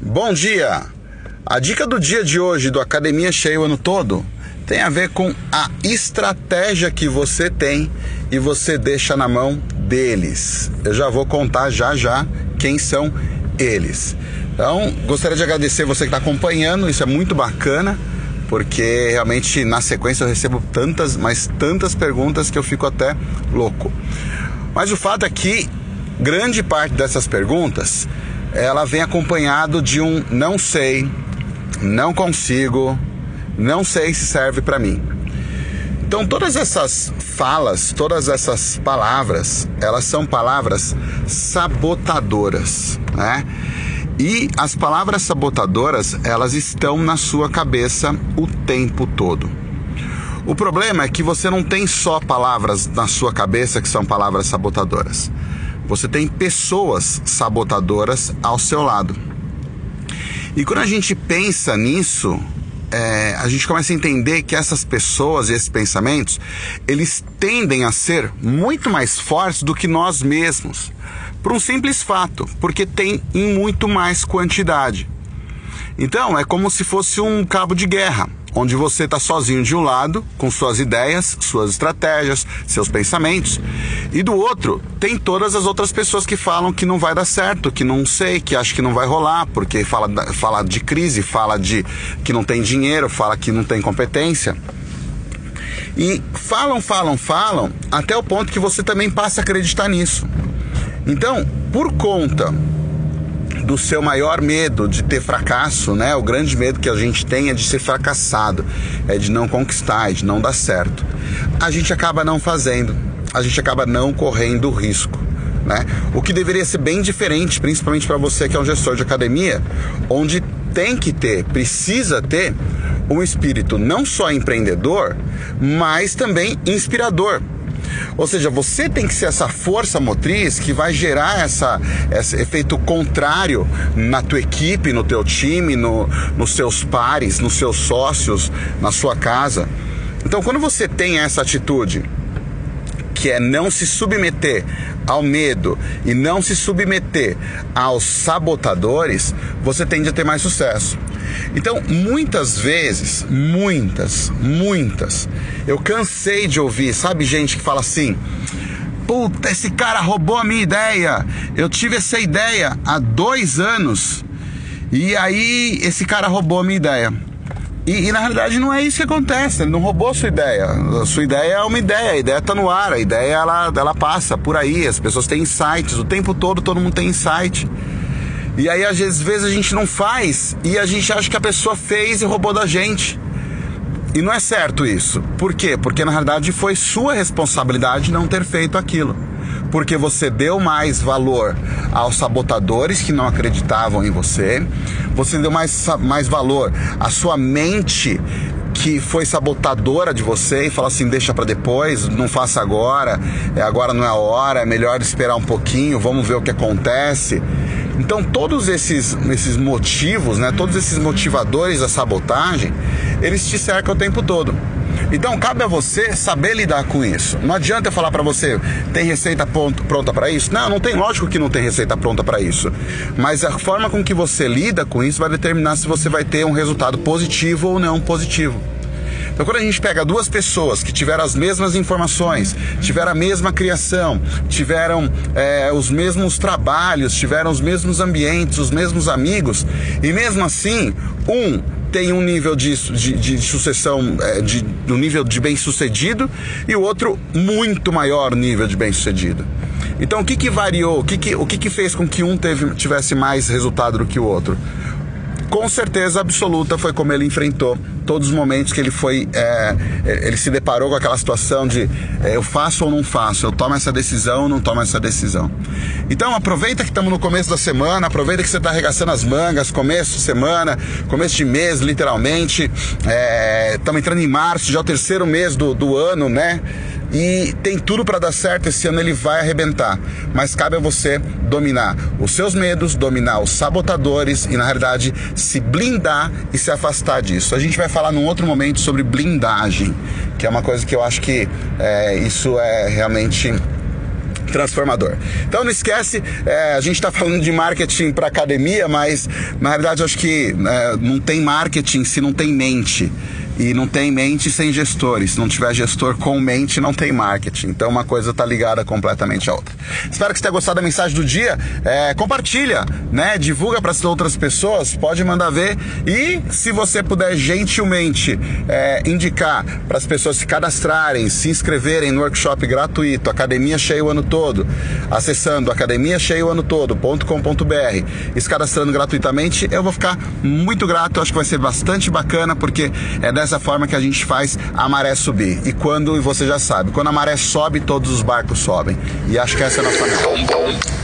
Bom dia! A dica do dia de hoje do Academia Cheia o ano todo tem a ver com a estratégia que você tem e você deixa na mão deles. Eu já vou contar já já quem são eles. Então, gostaria de agradecer você que está acompanhando, isso é muito bacana, porque realmente na sequência eu recebo tantas, mas tantas perguntas que eu fico até louco. Mas o fato é que grande parte dessas perguntas ela vem acompanhado de um não sei, não consigo, não sei se serve para mim. Então todas essas falas, todas essas palavras, elas são palavras sabotadoras, né? E as palavras sabotadoras, elas estão na sua cabeça o tempo todo. O problema é que você não tem só palavras na sua cabeça que são palavras sabotadoras. Você tem pessoas sabotadoras ao seu lado. E quando a gente pensa nisso, é, a gente começa a entender que essas pessoas e esses pensamentos, eles tendem a ser muito mais fortes do que nós mesmos. Por um simples fato, porque tem em muito mais quantidade. Então, é como se fosse um cabo de guerra onde você está sozinho de um lado, com suas ideias, suas estratégias, seus pensamentos, e do outro tem todas as outras pessoas que falam que não vai dar certo, que não sei, que acha que não vai rolar, porque fala, fala de crise, fala de que não tem dinheiro, fala que não tem competência. E falam, falam, falam, até o ponto que você também passa a acreditar nisso. Então, por conta do seu maior medo de ter fracasso, né? O grande medo que a gente tem é de ser fracassado, é de não conquistar, é de não dar certo. A gente acaba não fazendo, a gente acaba não correndo risco. Né? O que deveria ser bem diferente, principalmente para você que é um gestor de academia, onde tem que ter, precisa ter um espírito não só empreendedor, mas também inspirador. Ou seja, você tem que ser essa força motriz que vai gerar essa, esse efeito contrário na tua equipe, no teu time, no, nos seus pares, nos seus sócios, na sua casa. Então, quando você tem essa atitude, que é não se submeter ao medo e não se submeter aos sabotadores, você tende a ter mais sucesso. Então, muitas vezes, muitas, muitas, eu cansei de ouvir, sabe, gente que fala assim: puta, esse cara roubou a minha ideia. Eu tive essa ideia há dois anos e aí esse cara roubou a minha ideia. E, e, na realidade não é isso que acontece, ele não roubou a sua ideia. A sua ideia é uma ideia, a ideia está no ar, a ideia ela, ela passa por aí, as pessoas têm insights, o tempo todo todo mundo tem insight. E aí às vezes a gente não faz e a gente acha que a pessoa fez e roubou da gente. E não é certo isso. Por quê? Porque na realidade foi sua responsabilidade não ter feito aquilo. Porque você deu mais valor aos sabotadores que não acreditavam em você, você deu mais, mais valor à sua mente que foi sabotadora de você e fala assim: deixa para depois, não faça agora, é agora não é a hora, é melhor esperar um pouquinho, vamos ver o que acontece. Então, todos esses, esses motivos, né, todos esses motivadores da sabotagem, eles te cercam o tempo todo. Então, cabe a você saber lidar com isso. Não adianta eu falar para você, tem receita pronta para isso? Não, não tem, lógico que não tem receita pronta para isso. Mas a forma com que você lida com isso vai determinar se você vai ter um resultado positivo ou não positivo. Então, quando a gente pega duas pessoas que tiveram as mesmas informações, tiveram a mesma criação, tiveram é, os mesmos trabalhos, tiveram os mesmos ambientes, os mesmos amigos, e mesmo assim, um tem um nível de, de, de sucessão, é, de, um nível de bem-sucedido, e o outro muito maior nível de bem-sucedido. Então, o que, que variou? O que, que, o que, que fez com que um teve, tivesse mais resultado do que o outro? Com certeza absoluta foi como ele enfrentou todos os momentos que ele foi é, ele se deparou com aquela situação de é, eu faço ou não faço? Eu tomo essa decisão ou não tomo essa decisão? Então aproveita que estamos no começo da semana aproveita que você está arregaçando as mangas começo de semana começo de mês literalmente estamos é, entrando em março já é o terceiro mês do, do ano né e tem tudo para dar certo. Esse ano ele vai arrebentar, mas cabe a você dominar os seus medos, dominar os sabotadores e, na realidade, se blindar e se afastar disso. A gente vai falar num outro momento sobre blindagem, que é uma coisa que eu acho que é, isso é realmente transformador. Então não esquece, é, a gente está falando de marketing para academia, mas na realidade acho que é, não tem marketing se não tem mente. E não tem mente sem gestores. Se não tiver gestor com mente, não tem marketing. Então uma coisa está ligada completamente à outra. Espero que você tenha gostado da mensagem do dia. É, compartilha, né? Divulga para as outras pessoas. Pode mandar ver. E se você puder gentilmente é, indicar para as pessoas se cadastrarem, se inscreverem no workshop gratuito, Academia Cheia o ano todo, acessando academiacheioanotodo.com.br e se cadastrando gratuitamente, eu vou ficar muito grato. Acho que vai ser bastante bacana porque é dessa forma que a gente faz a maré subir. E quando, você já sabe, quando a maré sobe, todos os barcos sobem. E acho que essa é a nossa meta.